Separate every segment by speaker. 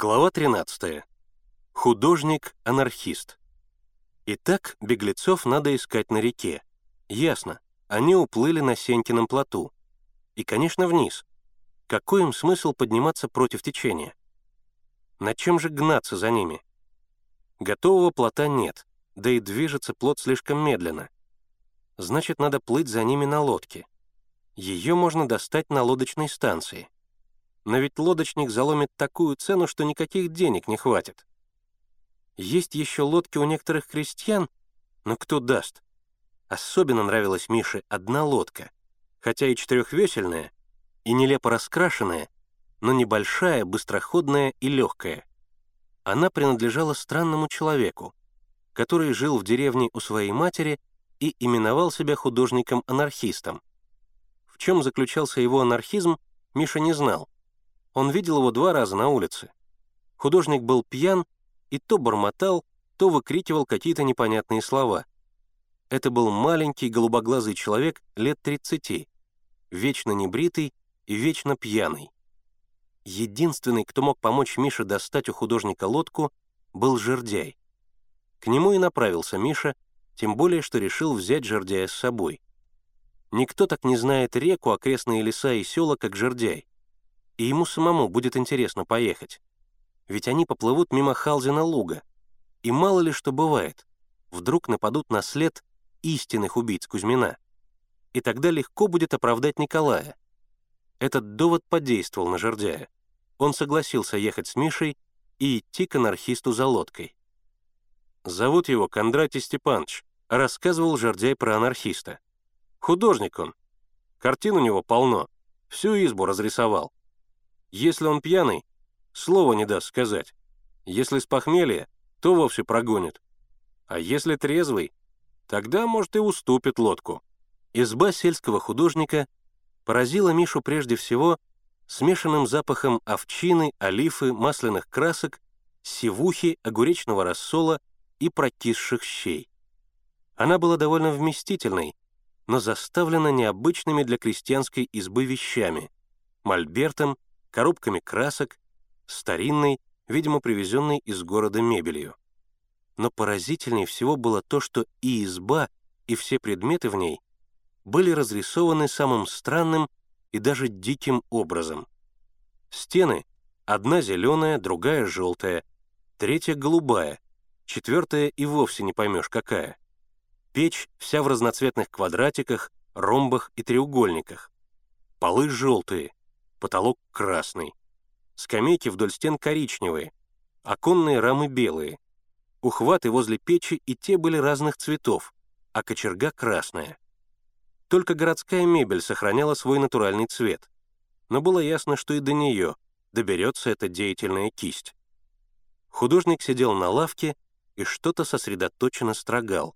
Speaker 1: Глава 13. Художник-анархист. Итак, беглецов надо искать на реке. Ясно, они уплыли на Сенькином плоту. И, конечно, вниз. Какой им смысл подниматься против течения? На чем же гнаться за ними? Готового плота нет, да и движется плот слишком медленно. Значит, надо плыть за ними на лодке. Ее можно достать на лодочной станции — но ведь лодочник заломит такую цену, что никаких денег не хватит. Есть еще лодки у некоторых крестьян, но кто даст? Особенно нравилась Мише одна лодка, хотя и четырехвесельная, и нелепо раскрашенная, но небольшая, быстроходная и легкая. Она принадлежала странному человеку, который жил в деревне у своей матери и именовал себя художником-анархистом. В чем заключался его анархизм, Миша не знал, он видел его два раза на улице. Художник был пьян и то бормотал, то выкрикивал какие-то непонятные слова. Это был маленький голубоглазый человек лет 30, вечно небритый и вечно пьяный. Единственный, кто мог помочь Мише достать у художника лодку, был жердяй. К нему и направился Миша, тем более, что решил взять жердяя с собой. Никто так не знает реку, окрестные леса и села, как жердяй и ему самому будет интересно поехать. Ведь они поплывут мимо Халзина луга. И мало ли что бывает, вдруг нападут на след истинных убийц Кузьмина. И тогда легко будет оправдать Николая. Этот довод подействовал на Жердяя. Он согласился ехать с Мишей и идти к анархисту за лодкой. Зовут его Кондратий Степанович, рассказывал Жердяй про анархиста. Художник он. Картин у него полно. Всю избу разрисовал. Если он пьяный, слова не даст сказать. Если с похмелья, то вовсе прогонит. А если трезвый, тогда, может, и уступит лодку. Изба сельского художника поразила Мишу прежде всего смешанным запахом овчины, олифы, масляных красок, сивухи, огуречного рассола и прокисших щей. Она была довольно вместительной, но заставлена необычными для крестьянской избы вещами — мольбертом, коробками красок, старинной, видимо, привезенной из города мебелью. Но поразительнее всего было то, что и изба, и все предметы в ней были разрисованы самым странным и даже диким образом. Стены — одна зеленая, другая желтая, третья голубая, четвертая и вовсе не поймешь какая. Печь вся в разноцветных квадратиках, ромбах и треугольниках. Полы желтые, потолок красный. Скамейки вдоль стен коричневые, оконные рамы белые. Ухваты возле печи и те были разных цветов, а кочерга красная. Только городская мебель сохраняла свой натуральный цвет. Но было ясно, что и до нее доберется эта деятельная кисть. Художник сидел на лавке и что-то сосредоточенно строгал.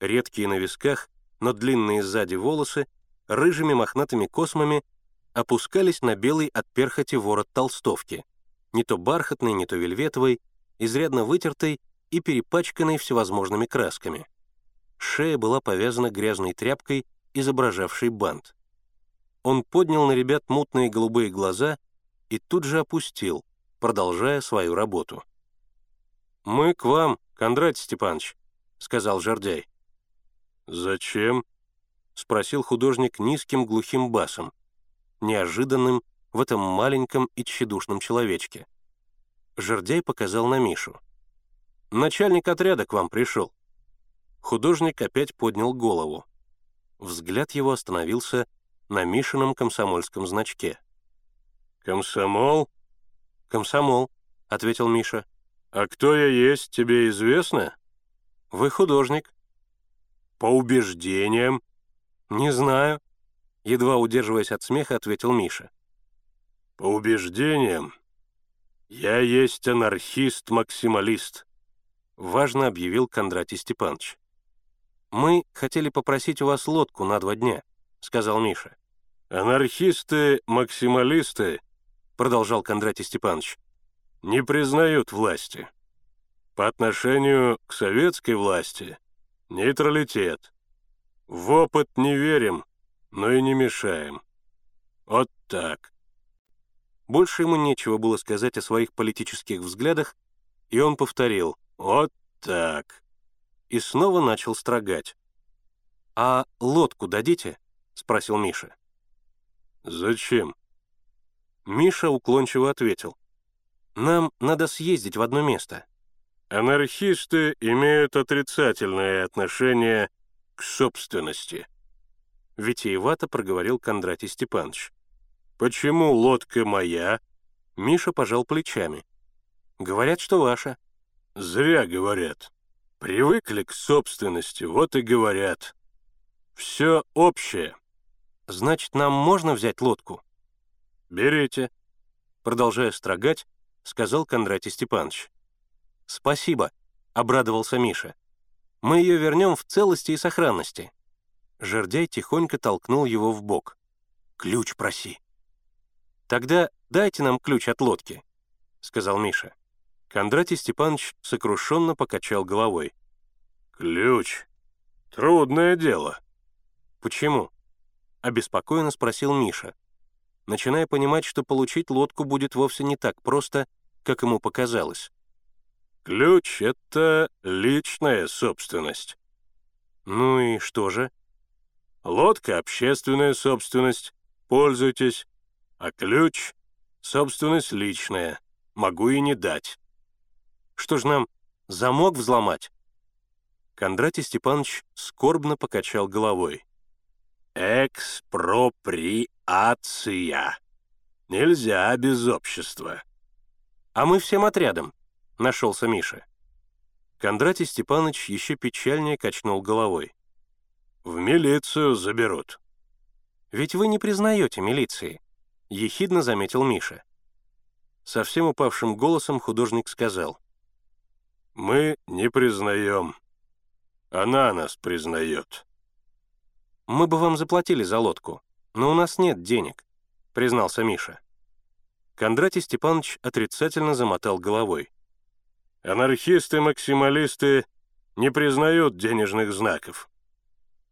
Speaker 1: Редкие на висках, но длинные сзади волосы, рыжими мохнатыми космами опускались на белый от перхоти ворот толстовки, не то бархатный, не то вельветовый, изрядно вытертой и перепачканной всевозможными красками. Шея была повязана грязной тряпкой, изображавшей бант. Он поднял на ребят мутные голубые глаза и тут же опустил, продолжая свою работу. «Мы к вам, Кондратий Степанович», — сказал Жордяй. «Зачем?» — спросил художник низким глухим басом неожиданным в этом маленьком и тщедушном человечке. Жердяй показал на Мишу. «Начальник отряда к вам пришел». Художник опять поднял голову. Взгляд его остановился на Мишином комсомольском значке. «Комсомол?» «Комсомол», — ответил Миша. «А кто я есть, тебе известно?» «Вы художник». «По убеждениям?» «Не знаю», едва удерживаясь от смеха, ответил Миша. «По убеждениям, я есть анархист-максималист», — важно объявил Кондратий Степанович. «Мы хотели попросить у вас лодку на два дня», — сказал Миша. «Анархисты-максималисты», — продолжал Кондратий Степанович, — «не признают власти. По отношению к советской власти — нейтралитет. В опыт не верим, но и не мешаем. Вот так. Больше ему нечего было сказать о своих политических взглядах, и он повторил «Вот так». И снова начал строгать. «А лодку дадите?» — спросил Миша. «Зачем?» Миша уклончиво ответил. «Нам надо съездить в одно место». «Анархисты имеют отрицательное отношение к собственности», — витиевато проговорил Кондратий Степанович. «Почему лодка моя?» Миша пожал плечами. «Говорят, что ваша». «Зря говорят. Привыкли к собственности, вот и говорят. Все общее». «Значит, нам можно взять лодку?» «Берите», — продолжая строгать, сказал Кондратий Степанович. «Спасибо», — обрадовался Миша. «Мы ее вернем в целости и сохранности». Жердяй тихонько толкнул его в бок. «Ключ проси». «Тогда дайте нам ключ от лодки», — сказал Миша. Кондратий Степанович сокрушенно покачал головой. «Ключ? Трудное дело». «Почему?» — обеспокоенно спросил Миша, начиная понимать, что получить лодку будет вовсе не так просто, как ему показалось. «Ключ — это личная собственность». «Ну и что же?» «Лодка — общественная собственность, пользуйтесь, а ключ — собственность личная, могу и не дать». «Что ж нам, замок взломать?» Кондратий Степанович скорбно покачал головой. «Экспроприация. Нельзя без общества». «А мы всем отрядом», — нашелся Миша. Кондратий Степанович еще печальнее качнул головой. «В милицию заберут». «Ведь вы не признаете милиции», — ехидно заметил Миша. Совсем упавшим голосом художник сказал. «Мы не признаем. Она нас признает». «Мы бы вам заплатили за лодку, но у нас нет денег», — признался Миша. Кондратий Степанович отрицательно замотал головой. «Анархисты-максималисты не признают денежных знаков».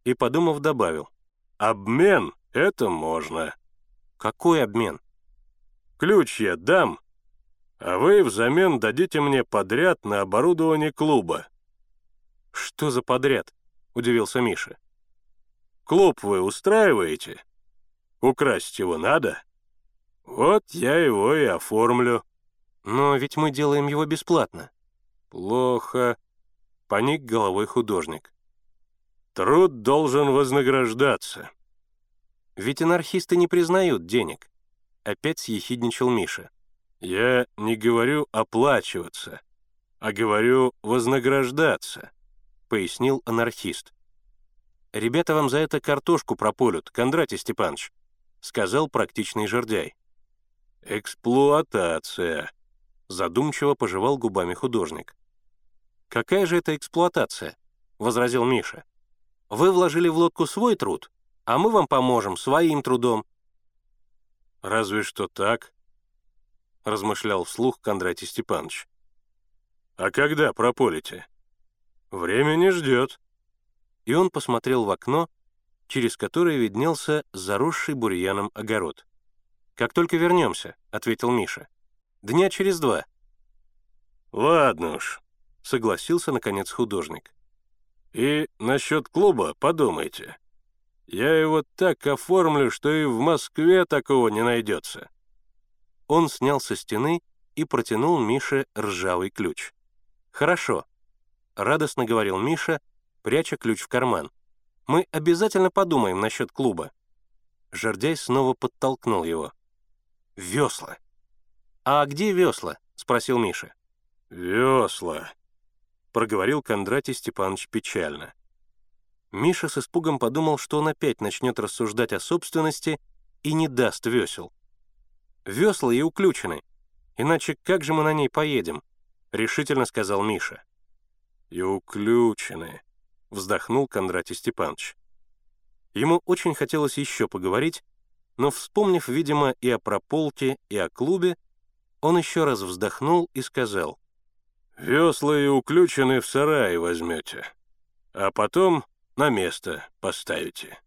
Speaker 1: И, подумав, добавил. «Обмен — это можно». «Какой обмен?» «Ключ я дам, а вы взамен дадите мне подряд на оборудование клуба». «Что за подряд?» — удивился Миша. Клуб вы устраиваете? Украсть его надо? Вот я его и оформлю. Но ведь мы делаем его бесплатно. Плохо. Поник головой художник. Труд должен вознаграждаться. Ведь анархисты не признают денег. Опять съехидничал Миша. Я не говорю оплачиваться, а говорю вознаграждаться, пояснил анархист. «Ребята вам за это картошку прополют, Кондратий Степанович», — сказал практичный жердяй. «Эксплуатация», — задумчиво пожевал губами художник. «Какая же это эксплуатация?» — возразил Миша. «Вы вложили в лодку свой труд, а мы вам поможем своим трудом». «Разве что так», — размышлял вслух Кондратий Степанович. «А когда прополите?» «Время не ждет» и он посмотрел в окно, через которое виднелся заросший бурьяном огород. «Как только вернемся», — ответил Миша. «Дня через два». «Ладно уж», — согласился, наконец, художник. «И насчет клуба подумайте. Я его так оформлю, что и в Москве такого не найдется». Он снял со стены и протянул Мише ржавый ключ. «Хорошо», — радостно говорил Миша, — пряча ключ в карман. «Мы обязательно подумаем насчет клуба». Жердяй снова подтолкнул его. «Весла». «А где весла?» — спросил Миша. «Весла», — проговорил Кондратий Степанович печально. Миша с испугом подумал, что он опять начнет рассуждать о собственности и не даст весел. «Весла и уключены, иначе как же мы на ней поедем?» — решительно сказал Миша. «И уключены», — вздохнул Кондратий Степанович. Ему очень хотелось еще поговорить, но, вспомнив, видимо, и о прополке, и о клубе, он еще раз вздохнул и сказал, «Весла и уключены в сарае возьмете, а потом на место поставите».